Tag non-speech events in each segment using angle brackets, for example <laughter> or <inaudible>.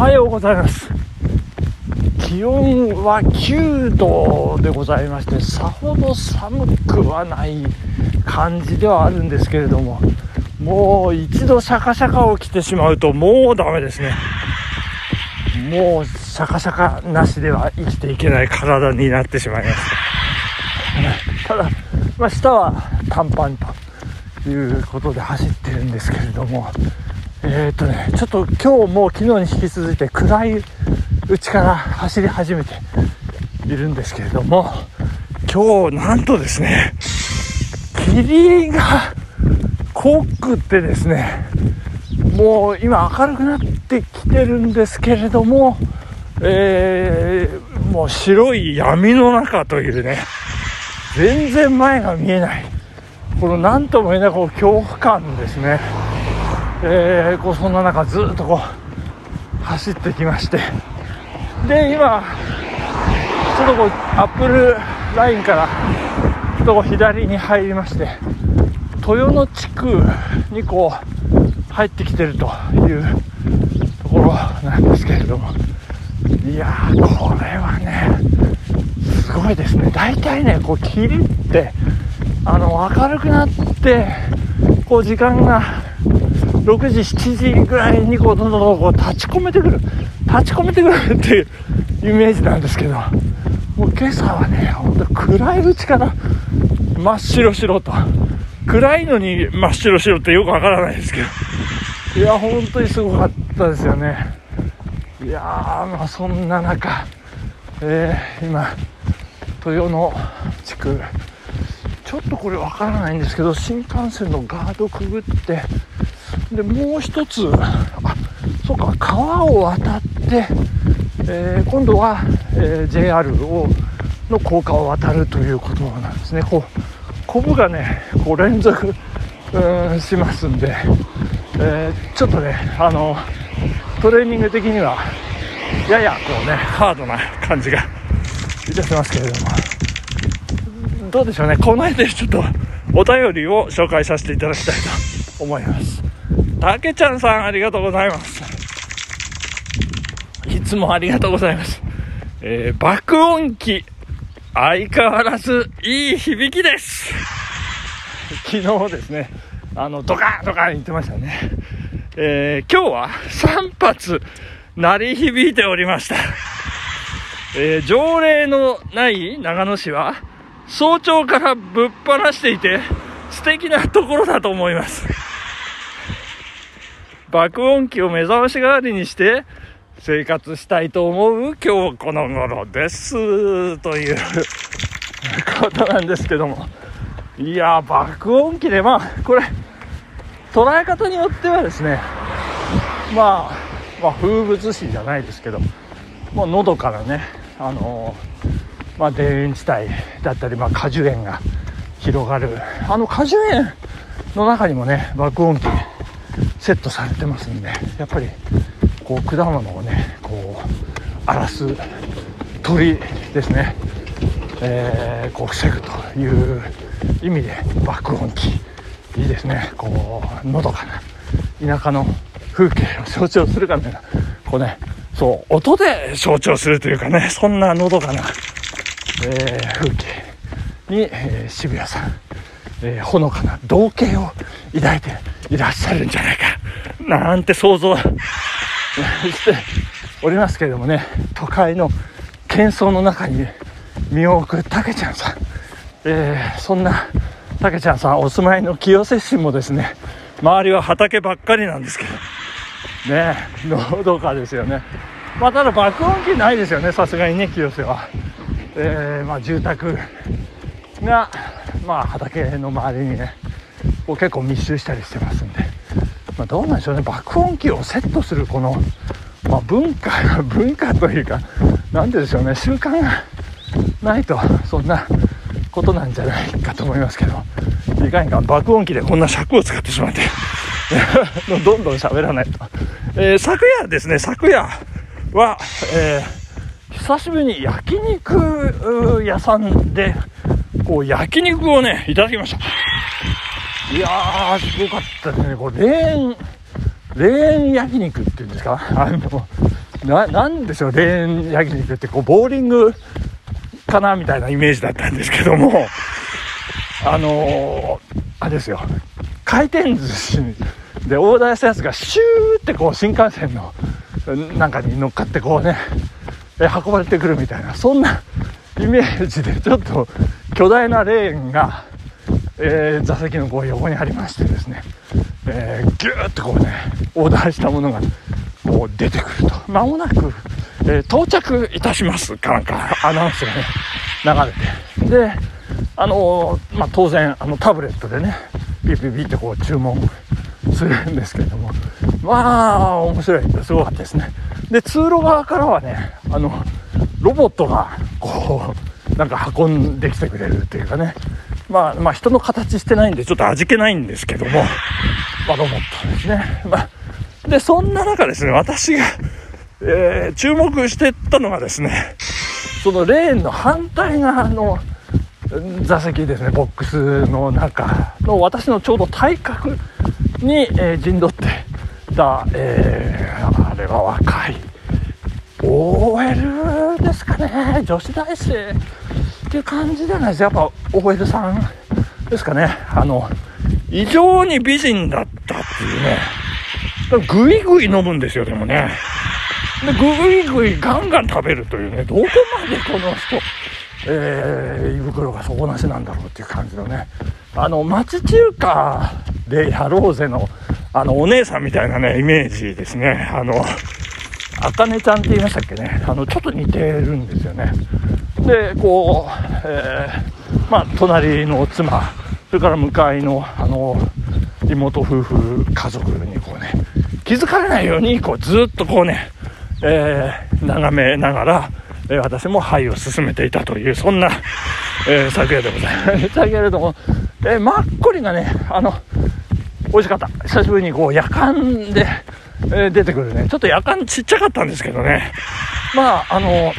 はようございます。気温は9度でございましてさほど寒くはない感じではあるんですけれどももう一度シャカシャカを着てしまうともうダメですね。もうシャカシャカなしでは生きていけない体になってしまいましたただ、まあ、下は短パンということで走ってるんですけれどもえー、っとねちょっと今日も昨日に引き続いて暗いうちから走り始めているんですけれども今日なんとですね霧が濃くてですねもう今明るくなってきてるんですけれども、えー、もう白い闇の中というね全然前が見えないこの何とも言えないこう恐怖感ですね、えー、こうそんな中ずっとこう走ってきまして。で今ちょっとこうアップルラインからちょっとこう左に入りまして豊野地区にこう入ってきてるというところなんですけれども。いやーこれはねすごいですね。大体ねこう霧ってあの明るくなってこう時間が6時7時ぐらいにこうどんどんどんこう立ち込めてくる。立ち込めてくるっていうイメージなんですけど。もう今朝はねほんと暗いうちから真っ白白と。暗いのに真っ白白ってよくわからないですけど。いや本当にすごかったですよね。いやまあそんな中、えー、今豊野地区。ちょっとこれわからないんですけど新幹線のガードくぐってでもう一つ。あそうか川を渡って、えー、今度は、えー、JR をの高架を渡るということなんですね。こうコブがねこう連続うんしますんで、えー、ちょっとねあのトレーニング的にはややこうねハードな感じがいたしますけれども。どうでしょうね。この辺でちょっとお便りを紹介させていただきたいと思います。たけちゃんさんありがとうございます。いつもありがとうございます、えー、爆音機相変わらずいい響きです。昨日ですねあのドカーンドカン言ってましたね、えー、今日は3発鳴り響いておりました、えー、条例のない長野市は早朝からぶっ放していて素敵なところだと思います。爆音機を目覚まし代わりにして生活したいと思う今日この頃です。という <laughs> ことなんですけども。いや爆音機でまあこれ捉え方によってはですねまあ、まあ、風物詩じゃないですけどもうのどかなねあのまあ、田園地帯だったり、まあ、果樹園が広がる。あの果樹園の中にもね爆音機セットされてますんでやっぱりこう果物をねこう荒らす鳥ですね、えー、こう防ぐという意味で爆音機。いいですね。こうのどかな田舎の風景を象徴するかのようなこうねそう音で象徴するというかねそんなのどかな、えー、風景に、えー、渋谷さん、えー、ほのかな同型を抱いていらっしゃるんじゃないか。なんて想像。し <laughs> ておりますけれどもね都会の喧騒の中に身を置くたけちゃんさん、えー、そんなたけちゃんさんお住まいの清瀬市もですね周りは畑ばっかりなんですけど。ねのどかですよね。まあただ爆音機ないですよねさすがにね清瀬は、えー、まあ住宅がまあ畑の周りにねこう結構密集したりしてますんで。まあ、どうなんでしょうね。爆音機をセットするこの、まあ、文化 <laughs> 文化というか何てでしょうね。習慣がないとそんなことなんじゃないかと思いますけど。いかにか爆音機でこんな尺を使ってしまって。<laughs> どんどん喋らないと、えー、昨夜ですね。昨夜は、えー、久しぶりに焼肉屋さんでこう焼肉をねいただきました。いやー、すごかったですね。これ、レーン、レーン焼肉っていうんですか？あの、ななんでしょう？レーン焼肉ってこうボーリングかなみたいなイメージだったんですけども。あのー、あれですよ。回転寿司でオーダーしたやつがシューってこう新幹線のなんかに乗っかってこうね運ばれてくるみたいなそんなイメージでちょっと巨大なレーンが、えー、座席のこう横にありましてですね、えー、ギューッとこうねオーダーしたものがこう出てくると。間もなく、えー、到着いたします。かなんかアナウンスがね流れて。であのー、まあ、当然あのタブレットでねピピピってこう注文するんですけれども。まあ面白い。すごかったですね。で通路側からはねあのロボットがこうなんか運んできてくれるっていうかね。まあまあ人の形してないんでちょっと味気ないんですけども。まあロボットですね。まあでそんな中ですね私が、えー、注目してったのがですねそのレーンの反対側の座席ですねボックスの中。の私のちょうど体格に、えー、陣取ってた、えー、あれは若い。OL ですかね。女子大生。っていう感じじゃないですやっぱ OL さんですかね。あの異常に美人だったっていうね。ぐいぐい飲むんですよでもね。でぐいぐいガンガン食べるというね。どこまでこの人えー、胃袋が底なしなんだろうっていう感じのね。あの町中華でやろうぜのあのお姉さんみたいなねイメージですね。あのあかねちゃんって言いましたっけね。あのちょっと似てるんですよね。でこう、えー、まあ隣の妻それから向かいのあの妹夫婦家族にこうね気づかれないようにこうずっとこうね、えー、眺めながらえ私も灰を進めていたというそんな、えー、昨夜でございましたけれども、えー、マッコリがねあの美味しかった。久しぶりにこう夜間で、え、出てくるね。ちょっと夜間ちっちゃかったんですけどね。まああの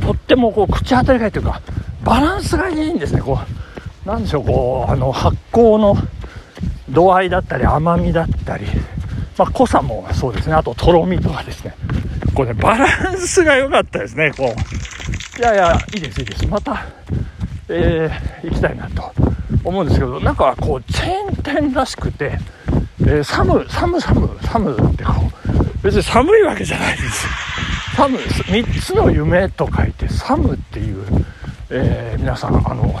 とってもこう口当たりがいいというかバランスがいいんですね。こうなんでしょうこうあの発酵の度合いだったり甘みだったり、まあ、濃さもそうですね。あととろみとかですね。これ、ね、バランスが良かったですね、こう。いやいや、いいです、いいです。また、えー、行きたいなと思うんですけど、なんかこう、チェーン店らしくて、えー、寒、寒、寒、寒ってこう、別に寒いわけじゃないです。寒、3つの夢と書いて、寒っていう、えー、皆さん、あの、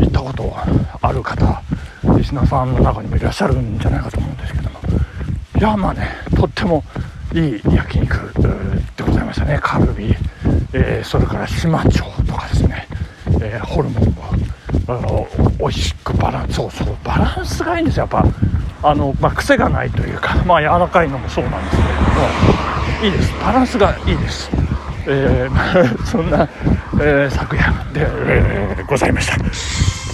行ったことある方、リスナーさんの中にもいらっしゃるんじゃないかと思うんですけども、いや、まあね、とっても、いい焼肉でございましたね。カルビ、えー、それから島町とかですね、えー、ホルモンもあの美味しくバランスそうそうバランスがいいんですよやっぱあの、まあ、癖がないというかまあ柔らかいのもそうなんですけれどもいいです。バランスがいいです、えー、<laughs> そんな、えー、昨夜で、えー、ございました、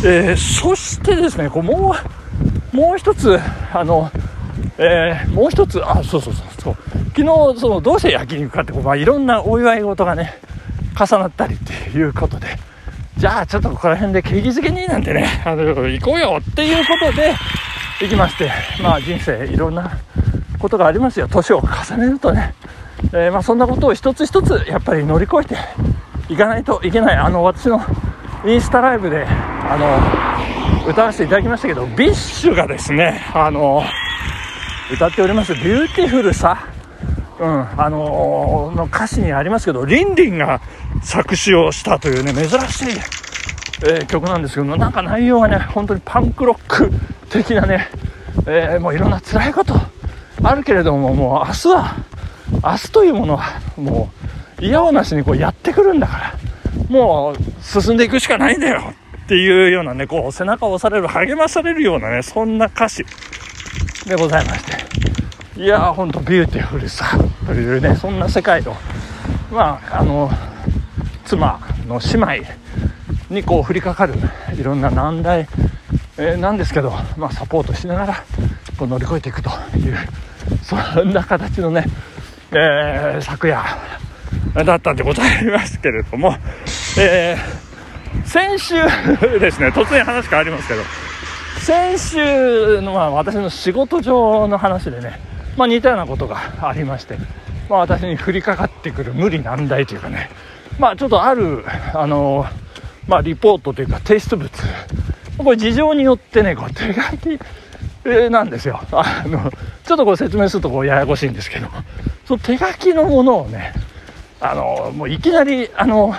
えー、そしてですねこうもうもう一つあのえー、もう一つ、あ、そうそうそうそう、昨日、その、どうして焼肉かって、まあ、いろんなお祝い事がね、重なったりっていうことで、じゃあ、ちょっとここら辺で景気づけになんてね、あの、行こうよっていうことで、行きまして、まあ、人生いろんなことがありますよ。年を重ねるとね、えー、まあ、そんなことを一つ一つ、やっぱり乗り越えていかないといけない。あの、私のインスタライブで、あの、歌わせていただきましたけど、 BiSHがですね、あの、歌っております beautiful さ、うん、あの、の歌詞にありますけど、リンリンが作詞をしたというね、珍しい、えー、曲なんですけど、なんか内容がね、本当にパンクロック的なね、えー、もういろんな辛いことあるけれども、もう明日は、明日というものは、もう否応なしにこうやってくるんだから、もう進んでいくしかないんだよっていうようなね、こう背中を押される、励まされるようなね、そんな歌詞。でございましていやーほんと beautiful さというねそんな世界をまああの妻の姉妹にこう降りかかるいろんな難題、えー、なんですけど、まあ、サポートしながらこう乗り越えていくというそんな形のね、えー、昨夜だったんでございますけれども、えー、先週ですね突然話変わりますけど。先週の、まあ、私の仕事上の話でね、まあ、似たようなことがありまして、まあ、私に降りかかってくる無理難題というかね、まあ、ちょっとある、あのまあ、リポートというか提出物。これ事情によってねこう手書きなんですよ。あのちょっとこう説明するとこうややこしいんですけど。その手書きのものをねあのもういきなりあの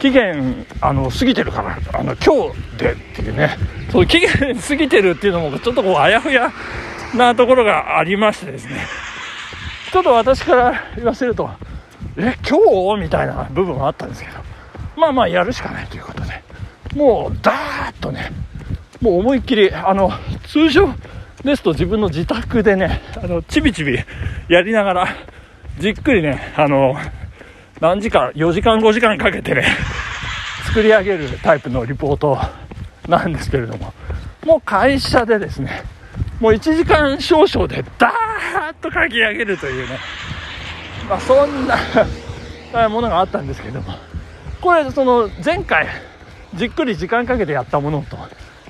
期限あの過ぎてるからあの今日でっていうね。そう期限過ぎてるっていうのもちょっとこうあやふやなところがありましてですね。ちょっと私から言わせるとえ今日？みたいな部分はあったんですけど。まあまあやるしかないということで。もうダーッとねもう思いっきりあの通常ですと自分の自宅でねあのちびちびやりながらじっくりねあの何時間4時間5時間かけてね作り上げるタイプのリポートなんですけれども。もう会社でですねもう1時間少々でダーッと書き上げるというね。まあそんな <laughs> ものがあったんですけども。これその前回じっくり時間かけてやったものと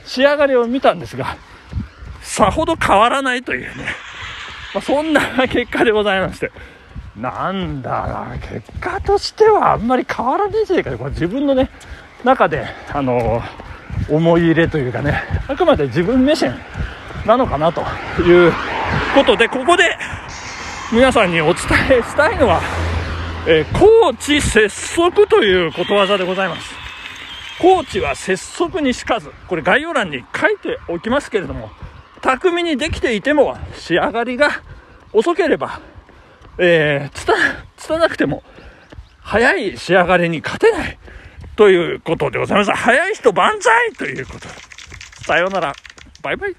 仕上がりを見たんですがさほど変わらないというね、まあ、そんな結果でございましてなんだな結果としてはあんまり変わらねえじゃねえかこれ自分のね中であの思い入れというかねあくまで自分目線なのかなということでここで皆さんにお伝えしたいのは、えー、高知拙速ということわざでございます高知は拙速にしかずこれ概要欄に書いておきますけれども巧みにできていても仕上がりが遅ければえー、つた、つたなくても、早い仕上がりに勝てないということでございます。早い人万歳ということで。さようなら。バイバイ。